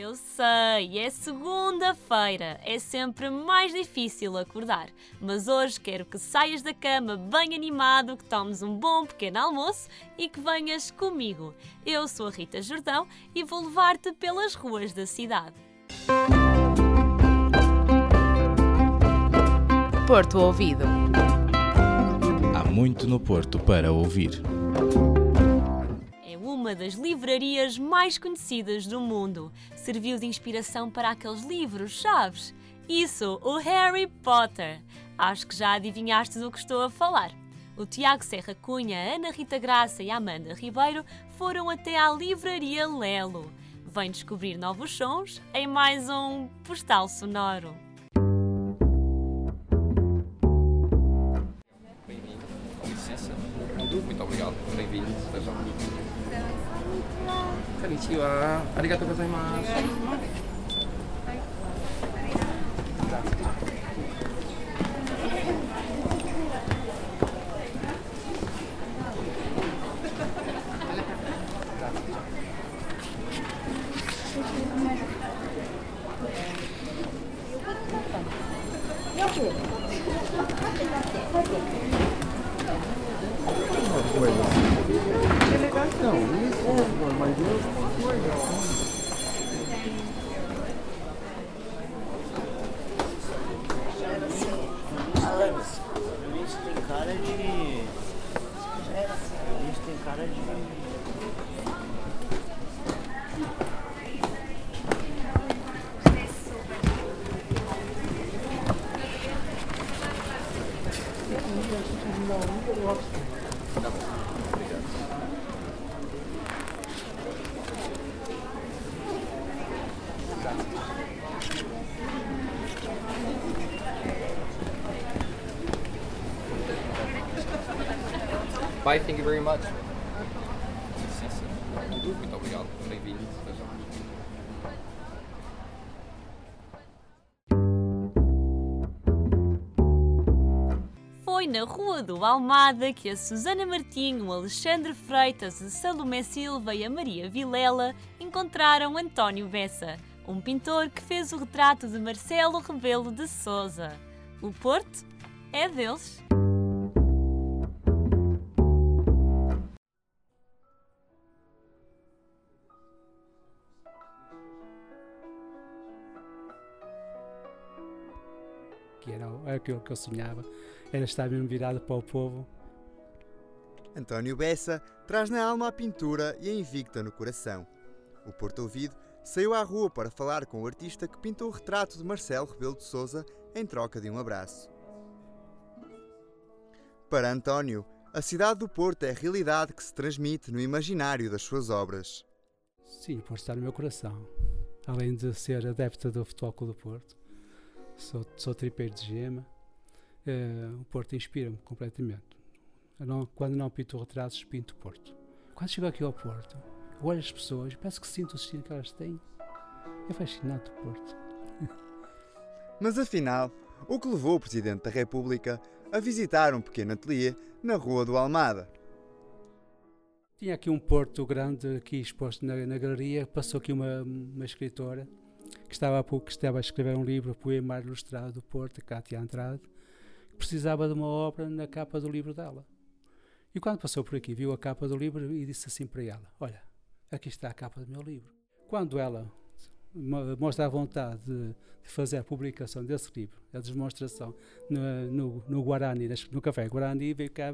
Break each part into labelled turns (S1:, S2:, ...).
S1: Eu sei, é segunda-feira, é sempre mais difícil acordar, mas hoje quero que saias da cama bem animado, que tomes um bom pequeno almoço e que venhas comigo. Eu sou a Rita Jordão e vou levar-te pelas ruas da cidade.
S2: Porto Ouvido.
S3: Há muito no Porto para ouvir.
S1: Uma das livrarias mais conhecidas do mundo. Serviu de inspiração para aqueles livros, sabes? Isso, o Harry Potter. Acho que já adivinhaste do que estou a falar. O Tiago Serra Cunha, Ana Rita Graça e Amanda Ribeiro foram até à livraria Lelo. Vem descobrir novos sons em mais um Postal Sonoro.
S4: り1位はありが
S5: とうございます。Well, my dear.
S4: Bye, thank you very much. Licença. Muito obrigado, bem-vindo. Seja
S1: Foi na Rua do Almada que a Susana Martinho, o Alexandre Freitas, a Salomé Silva e a Maria Vilela encontraram António Bessa, um pintor que fez o retrato de Marcelo Rebelo de Souza. O Porto é deles.
S6: Aquilo que eu sonhava, era estar mesmo virado para o povo.
S7: António Bessa traz na alma a pintura e a invicta no coração. O Porto Ouvido saiu à rua para falar com o artista que pintou o retrato de Marcelo Rebelo de Sousa em troca de um abraço. Para António, a cidade do Porto é a realidade que se transmite no imaginário das suas obras.
S6: Sim, por estar no meu coração. Além de ser adepto do Futebol Clube do Porto, sou, sou tripeiro de gema, eh, o Porto inspira-me completamente. Não- quando não pinto retratos, pinto o Porto. Quando chego aqui ao Porto, olho as pessoas, parece que sinto o destino que elas têm. É fascinante o Porto.
S7: Mas afinal, o que levou o Presidente da República a visitar um pequeno ateliê na Rua do Almada?
S6: Tinha aqui um Porto grande aqui exposto na, na galeria. Passou aqui uma, uma escritora que estava, que estava a escrever um livro, Poemar Ilustrado do Porto, Cátia Andrade, que precisava de uma obra na capa do livro dela. E quando passou por aqui, viu a capa do livro e disse assim para ela: Olha, aqui está a capa do meu livro. Quando ela mo- mostra a vontade de, fazer a publicação desse livro, a demonstração no, no, no Guarani, no Café Guarani, veio cá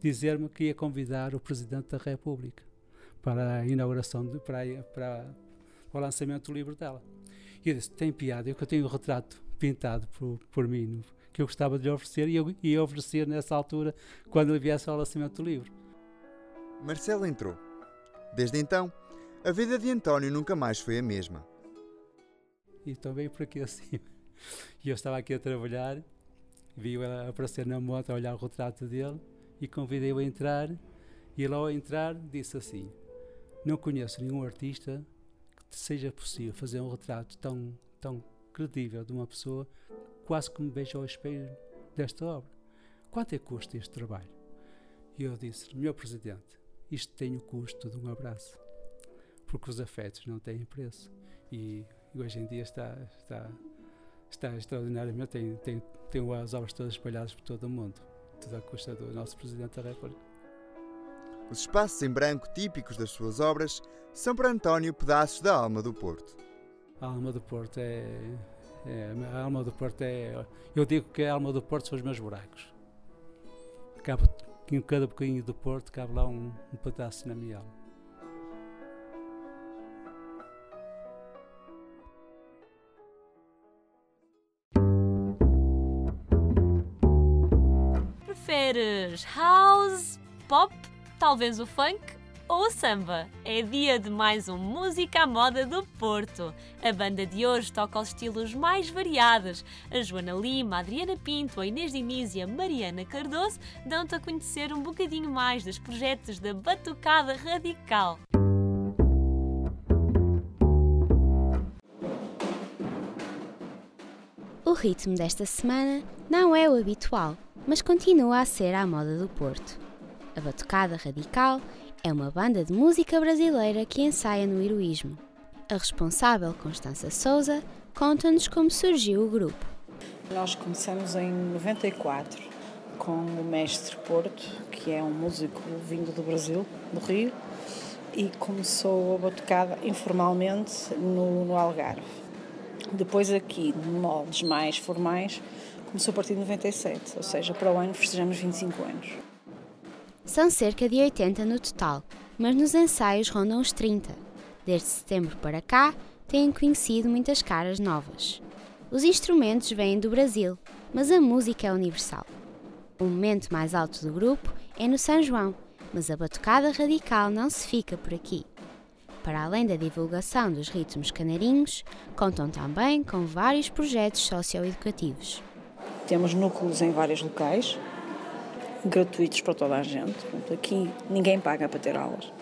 S6: dizer-me que ia convidar o Presidente da República para a inauguração, de, para, para, para o lançamento do livro dela. E eu disse: tem piada, eu que tenho um retrato pintado por, por mim, no- que eu gostava de lhe oferecer, e eu ia oferecer nessa altura, quando ele viesse ao lançamento do livro.
S7: Marcelo entrou. Desde então, a vida de António nunca mais foi a mesma.
S6: E então veio por aqui acima. E eu estava aqui a trabalhar, vi-o aparecer na moto a olhar o retrato dele e convidei-o a entrar. E ele, ao entrar, disse assim: Não conheço nenhum artista seja possível fazer um retrato tão, tão credível de uma pessoa, quase que me veja ao espelho desta obra. Quanto é que custa este trabalho? E eu disse: Meu Presidente, isto tem o custo de um abraço, porque os afetos não têm preço. e, e hoje em dia está, está, está extraordinariamente, tem, tem, tem as obras todas espalhadas por todo o mundo, tudo à custa do nosso Presidente da República.
S7: Os espaços em branco típicos das suas obras são para António pedaços da alma do Porto.
S6: A alma do Porto é, é a alma do Porto é, eu digo que a alma do Porto são os meus buracos. Cabe, em cada bocadinho do Porto cabe lá um, um pedaço na minha alma.
S1: Preferes house, pop, talvez o funk ou o samba? É dia de mais um Música à Moda do Porto. A banda de hoje toca os estilos mais variados. A Joana Lima, a Adriana Pinto, a Inês Diniz e a Mariana Cardoso dão-te a conhecer um bocadinho mais dos projetos da Batucada Radical.
S2: O ritmo desta semana não é o habitual, mas continua a ser à moda do Porto. A Batucada Radical é uma banda de música brasileira que ensaia no heroísmo. A responsável, Constança Souza, conta-nos como surgiu o grupo.
S8: Nós começamos em 94 com o mestre Porto, que é um músico vindo do Brasil, do Rio, e começou a batucada informalmente no, no Algarve. Depois aqui, de moldes mais formais, começou a partir de 97, ou seja, para o ano festejamos 25 anos.
S2: São cerca de 80 no total, mas nos ensaios rondam os 30. Desde setembro para cá, têm conhecido muitas caras novas. Os instrumentos vêm do Brasil, mas a música é universal. O momento mais alto do grupo é no São João, mas a batucada radical não se fica por aqui. Para além da divulgação dos ritmos canarinhos, contam também com vários projetos socioeducativos.
S8: Temos núcleos em vários locais, gratuitos para toda a gente. Portanto, aqui ninguém paga para ter aulas.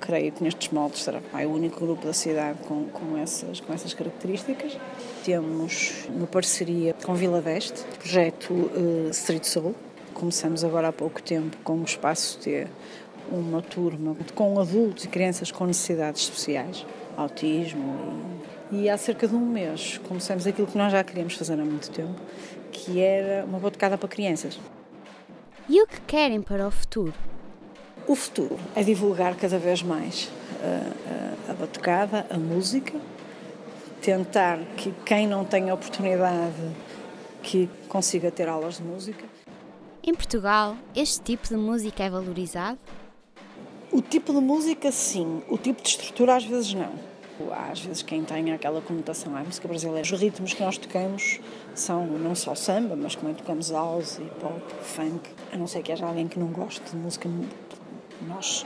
S8: Creio que nestes moldes será o único grupo da cidade com, com, essas, com essas características. Temos uma parceria com Vila Veste, projeto uh, Street Soul. Começamos agora há pouco tempo com o Espaço T, uma turma com adultos e crianças com necessidades especiais, autismo. E, e há cerca de um mês começamos aquilo que nós já queríamos fazer há muito tempo, que era uma batucada para crianças.
S2: E o que querem para o futuro?
S8: O futuro é divulgar cada vez mais a, a, a batucada, a música, tentar que quem não tem oportunidade que consiga ter aulas de música.
S2: Em Portugal, este tipo de música é valorizado?
S8: O tipo de música, sim. O tipo de estrutura, às vezes, não. Há, às vezes, quem tem aquela conotação à música brasileira. Os ritmos que nós tocamos são não só samba, mas também tocamos house, pop, funk. A não ser que haja alguém que não goste de música. Nós,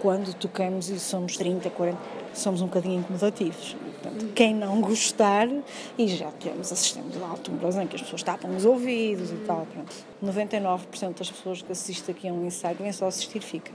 S8: quando tocamos e somos 30, 40, somos um bocadinho incomodativos. Portanto, quem não gostar, e já temos assistentes de alto em que as pessoas tapam os ouvidos e tal. Pronto. 99% das pessoas que assistem aqui a um ensaio, vêm só assistir, fica.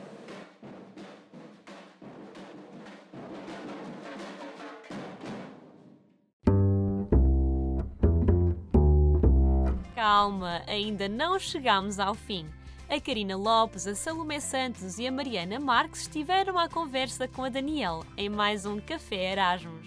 S1: Calma, ainda não chegamos ao fim. A Karina Lopes, a Salomé Santos e a Mariana Marques estiveram à conversa com a Daniel em mais um Café Erasmus.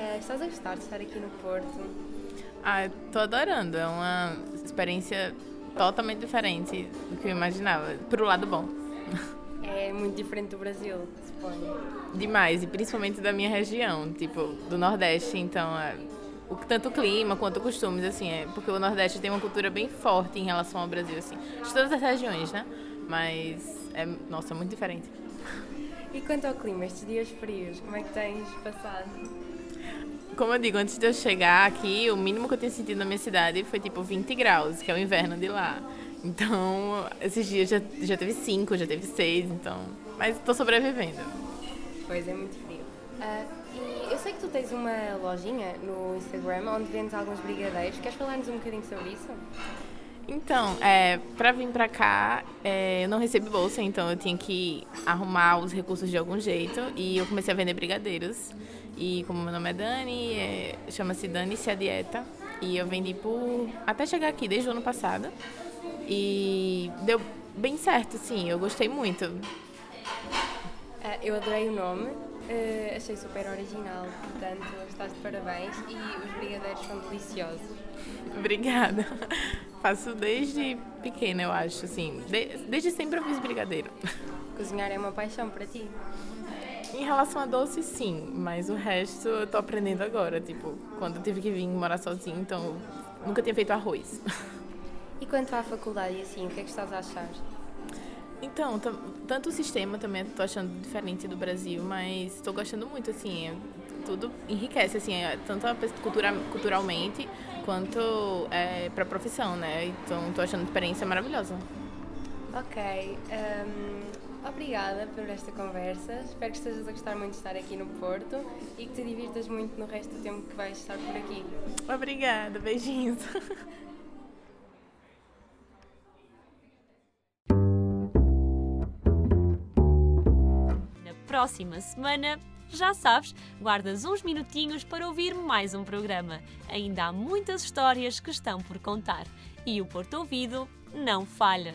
S9: Eh, estás a gostar de estar aqui no Porto?
S10: Ah, tô adorando. É uma experiência totalmente diferente do que eu imaginava. Pro lado bom.
S9: É muito diferente do Brasil, suponho.
S10: Demais, e principalmente da minha região, tipo, do Nordeste. Então, é, o, tanto o clima quanto costumes, assim, é porque o Nordeste tem uma cultura bem forte em relação ao Brasil, assim. De todas as regiões, né? Mas, é, nossa, muito diferente.
S9: E quanto ao clima, estes dias frios, como é que tens passado?
S10: Como eu digo, antes de eu chegar aqui, o mínimo que eu tinha sentido na minha cidade foi tipo 20 graus, que é o inverno de lá. Então, esses dias já, já teve 5, já teve 6, então. Mas tô sobrevivendo.
S9: Pois é, muito frio. Ah, e eu sei que tu tens uma lojinha no Instagram onde vendes alguns brigadeiros. Queres falar-nos um bocadinho sobre isso?
S10: Então, é, para vir para cá, é, eu não recebi bolsa, então eu tinha que arrumar os recursos de algum jeito e eu comecei a vender brigadeiros. E como meu nome é Dani, é, chama-se Dani Se a Dieta. E eu vendi por até chegar aqui desde o ano passado. E deu bem certo, sim, eu gostei muito.
S9: Ah, eu adorei o nome, ah, achei super original, portanto, estás de parabéns e os brigadeiros são deliciosos.
S10: Obrigada. Faço desde pequena, eu acho, assim. De- desde sempre eu fiz brigadeiro.
S9: Cozinhar é uma paixão para ti.
S10: Em relação a doce, sim, mas o resto eu tô aprendendo agora. Tipo, quando eu tive que vir morar sozinha, então nunca tinha feito arroz.
S9: E quanto à faculdade assim, o que é que estás a achar?
S10: Então, tanto o sistema também tô achando diferente do Brasil, mas estou gostando muito, assim, é- tudo enriquece, assim, é, tanto cultura, culturalmente quanto é, para a profissão, né? Então, tô achando a experiência maravilhosa.
S9: Ok, hum, obrigada por esta conversa. Espero que estejas a gostar muito de estar aqui no Porto e que te divirtas muito no resto do tempo que vais estar por aqui.
S10: Obrigada, beijinhos.
S1: Na próxima semana, já sabes, guardas uns minutinhos para ouvir mais um programa. Ainda há muitas histórias que estão por contar e o Porto Ouvido não falha.